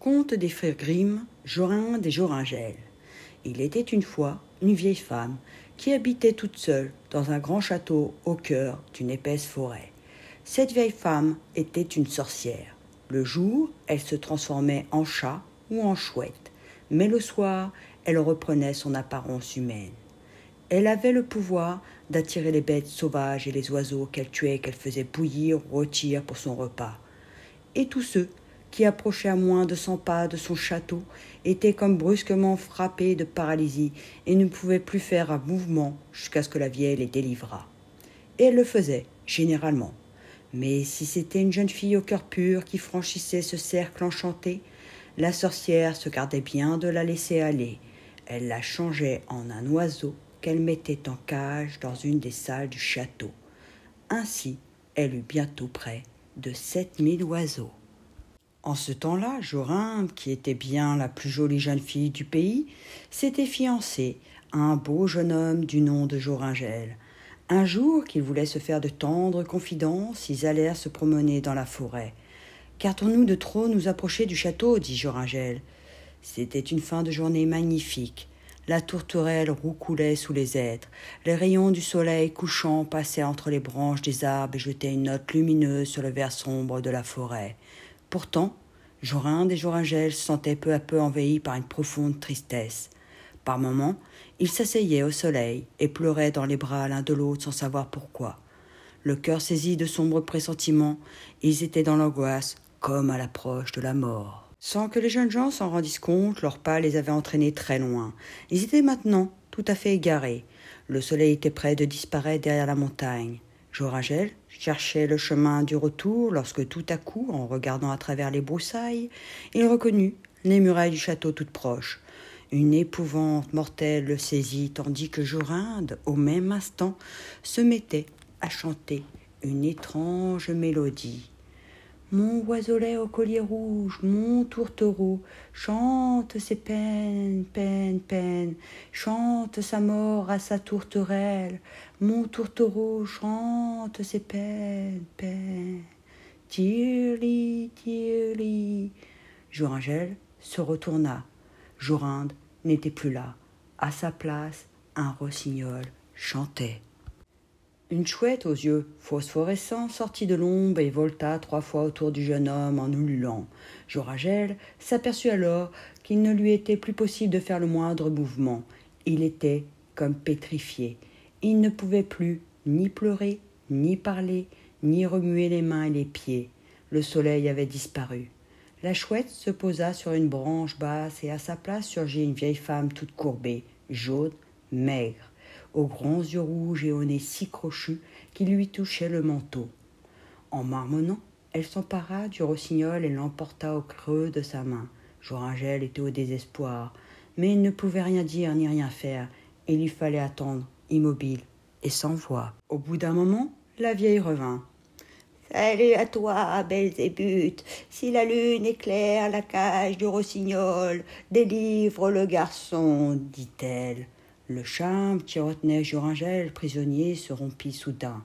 Conte des frères Grimm, Jorinde et Joringel. Il était une fois une vieille femme qui habitait toute seule dans un grand château au cœur d'une épaisse forêt. Cette vieille femme était une sorcière. Le jour, elle se transformait en chat ou en chouette, mais le soir, elle reprenait son apparence humaine. Elle avait le pouvoir d'attirer les bêtes sauvages et les oiseaux qu'elle tuait, qu'elle faisait bouillir ou rôtir pour son repas. Et tous ceux qui approchaient à moins de cent pas de son château étaient comme brusquement frappés de paralysie et ne pouvaient plus faire un mouvement jusqu'à ce que la vieille les délivrât. Et elle le faisait, généralement. Mais si c'était une jeune fille au cœur pur qui franchissait ce cercle enchanté, la sorcière se gardait bien de la laisser aller. Elle la changeait en un oiseau qu'elle mettait en cage dans une des salles du château. Ainsi, elle eut bientôt près de sept mille oiseaux. En ce temps-là, Jorinde, qui était bien la plus jolie jeune fille du pays, s'était fiancée à un beau jeune homme du nom de Joringel. Un jour qu'ils voulaient se faire de tendres confidences, ils allèrent se promener dans la forêt. Cartons-nous de trop nous approcher du château, dit Joringel. C'était une fin de journée magnifique. La tourterelle roucoulait sous les êtres. Les rayons du soleil couchant passaient entre les branches des arbres et jetaient une note lumineuse sur le vert sombre de la forêt. Pourtant, Jorinde et Joringel se sentaient peu à peu envahis par une profonde tristesse. Par moments, ils s'asseyaient au soleil et pleuraient dans les bras l'un de l'autre sans savoir pourquoi. Le cœur saisi de sombres pressentiments, ils étaient dans l'angoisse, comme à l'approche de la mort. Sans que les jeunes gens s'en rendissent compte, leurs pas les avaient entraînés très loin. Ils étaient maintenant tout à fait égarés. Le soleil était près de disparaître derrière la montagne. Joringel cherchait le chemin du retour lorsque tout à coup, en regardant à travers les broussailles, il reconnut les murailles du château toutes proches. Une épouvante mortelle le saisit, tandis que Jorinde, au même instant, se mettait à chanter une étrange mélodie. Mon oiselet au collier rouge, mon tourtereau, chante ses peines, peines, peines, chante sa mort à sa tourterelle. Mon tourtereau chante ses peines, peines. Tirli, tirli. Joringel se retourna. Jorinde n'était plus là. À sa place, un rossignol chantait. Une chouette aux yeux phosphorescents sortit de l'ombre et volta trois fois autour du jeune homme en ululant. Joragel s'aperçut alors qu'il ne lui était plus possible de faire le moindre mouvement. Il était comme pétrifié. Il ne pouvait plus ni pleurer, ni parler, ni remuer les mains et les pieds. Le soleil avait disparu. La chouette se posa sur une branche basse et à sa place surgit une vieille femme toute courbée, jaune, maigre aux grands yeux rouges et au nez si crochu qu'il lui touchait le manteau. En marmonnant, elle s'empara du rossignol et l'emporta au creux de sa main. Joringel était au désespoir, mais il ne pouvait rien dire ni rien faire. Il lui fallait attendre, immobile et sans voix. Au bout d'un moment, la vieille revint. Salut à toi, Belzébuth. Si la lune éclaire la cage du rossignol, délivre le garçon, dit-elle. Le charme qui retenait Joringel prisonnier se rompit soudain.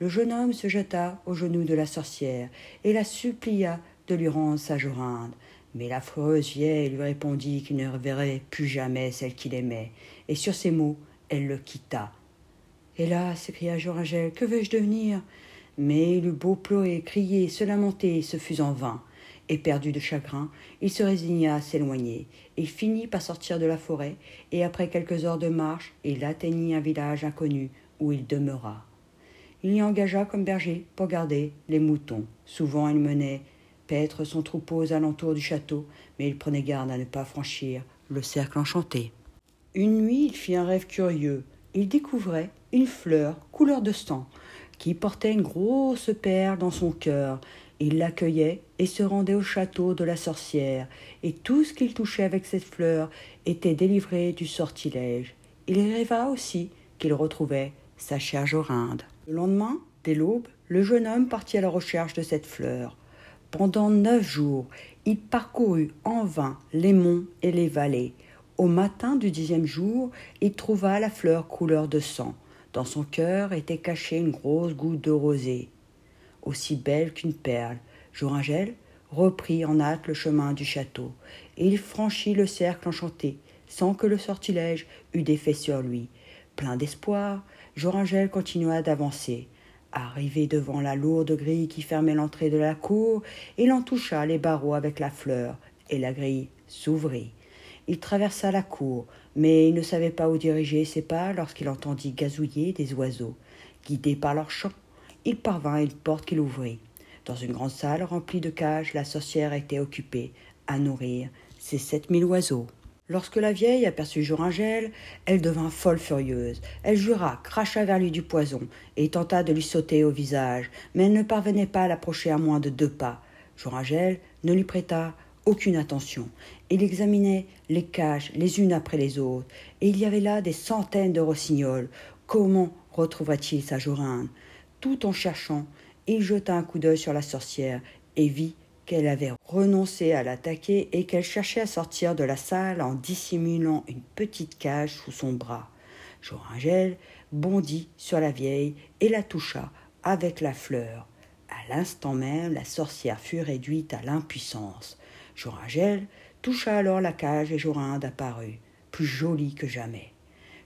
Le jeune homme se jeta aux genoux de la sorcière et la supplia de lui rendre sa Jorinde. Mais l'affreuse vieille lui répondit qu'il ne reverrait plus jamais celle qu'il aimait, et sur ces mots, elle le quitta. Hélas, s'écria Joringel, que vais-je devenir? Mais il eut beau pleurer, crier, se lamenter, ce fut en vain. Éperdu de chagrin, il se résigna à s'éloigner. Il finit par sortir de la forêt, et après quelques heures de marche, il atteignit un village inconnu où il demeura. Il y engagea comme berger pour garder les moutons. Souvent il menait paître son troupeau aux alentours du château, mais il prenait garde à ne pas franchir le cercle enchanté. Une nuit, il fit un rêve curieux. Il découvrait une fleur couleur de sang qui portait une grosse perle dans son cœur il l'accueillait et se rendait au château de la sorcière, et tout ce qu'il touchait avec cette fleur était délivré du sortilège. Il rêva aussi qu'il retrouvait sa chère Jorinde. Le lendemain, dès l'aube, le jeune homme partit à la recherche de cette fleur. Pendant neuf jours, il parcourut en vain les monts et les vallées. Au matin du dixième jour, il trouva la fleur couleur de sang. Dans son cœur était cachée une grosse goutte de rosée aussi belle qu'une perle. Joringel reprit en hâte le chemin du château, et il franchit le cercle enchanté, sans que le sortilège eût d'effet sur lui. Plein d'espoir, Joringel continua d'avancer. Arrivé devant la lourde grille qui fermait l'entrée de la cour, il en toucha les barreaux avec la fleur, et la grille s'ouvrit. Il traversa la cour, mais il ne savait pas où diriger ses pas lorsqu'il entendit gazouiller des oiseaux. Guidé par leur chant, il parvint à une porte qu'il ouvrit. Dans une grande salle remplie de cages, la sorcière était occupée à nourrir ses sept mille oiseaux. Lorsque la vieille aperçut Joringel, elle devint folle furieuse. Elle jura, cracha vers lui du poison, et tenta de lui sauter au visage, mais elle ne parvenait pas à l'approcher à moins de deux pas. Joringel ne lui prêta aucune attention. Il examinait les cages les unes après les autres, et il y avait là des centaines de rossignols. Comment retrouva-t-il sa Jorinde Tout en cherchant, il jeta un coup d'œil sur la sorcière et vit qu'elle avait renoncé à l'attaquer et qu'elle cherchait à sortir de la salle en dissimulant une petite cage sous son bras. Joringel bondit sur la vieille et la toucha avec la fleur. À l'instant même, la sorcière fut réduite à l'impuissance. Joringel toucha alors la cage et Jorinde apparut, plus jolie que jamais.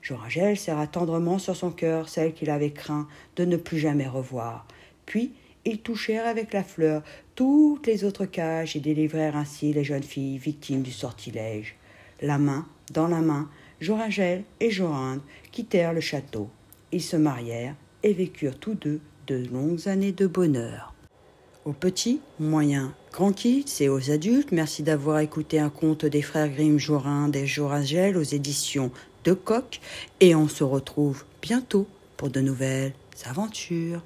Joringel serra tendrement sur son cœur celle qu'il avait craint de ne plus jamais revoir. Puis ils touchèrent avec la fleur toutes les autres cages et délivrèrent ainsi les jeunes filles victimes du sortilège. La main dans la main, Joringel et Jorinde quittèrent le château. Ils se marièrent et vécurent tous deux de longues années de bonheur. Aux petits, moyens, grands kids et aux adultes, merci d'avoir écouté un conte des frères Grimm Jorinde et Joringel aux éditions de Coq et on se retrouve bientôt pour de nouvelles aventures.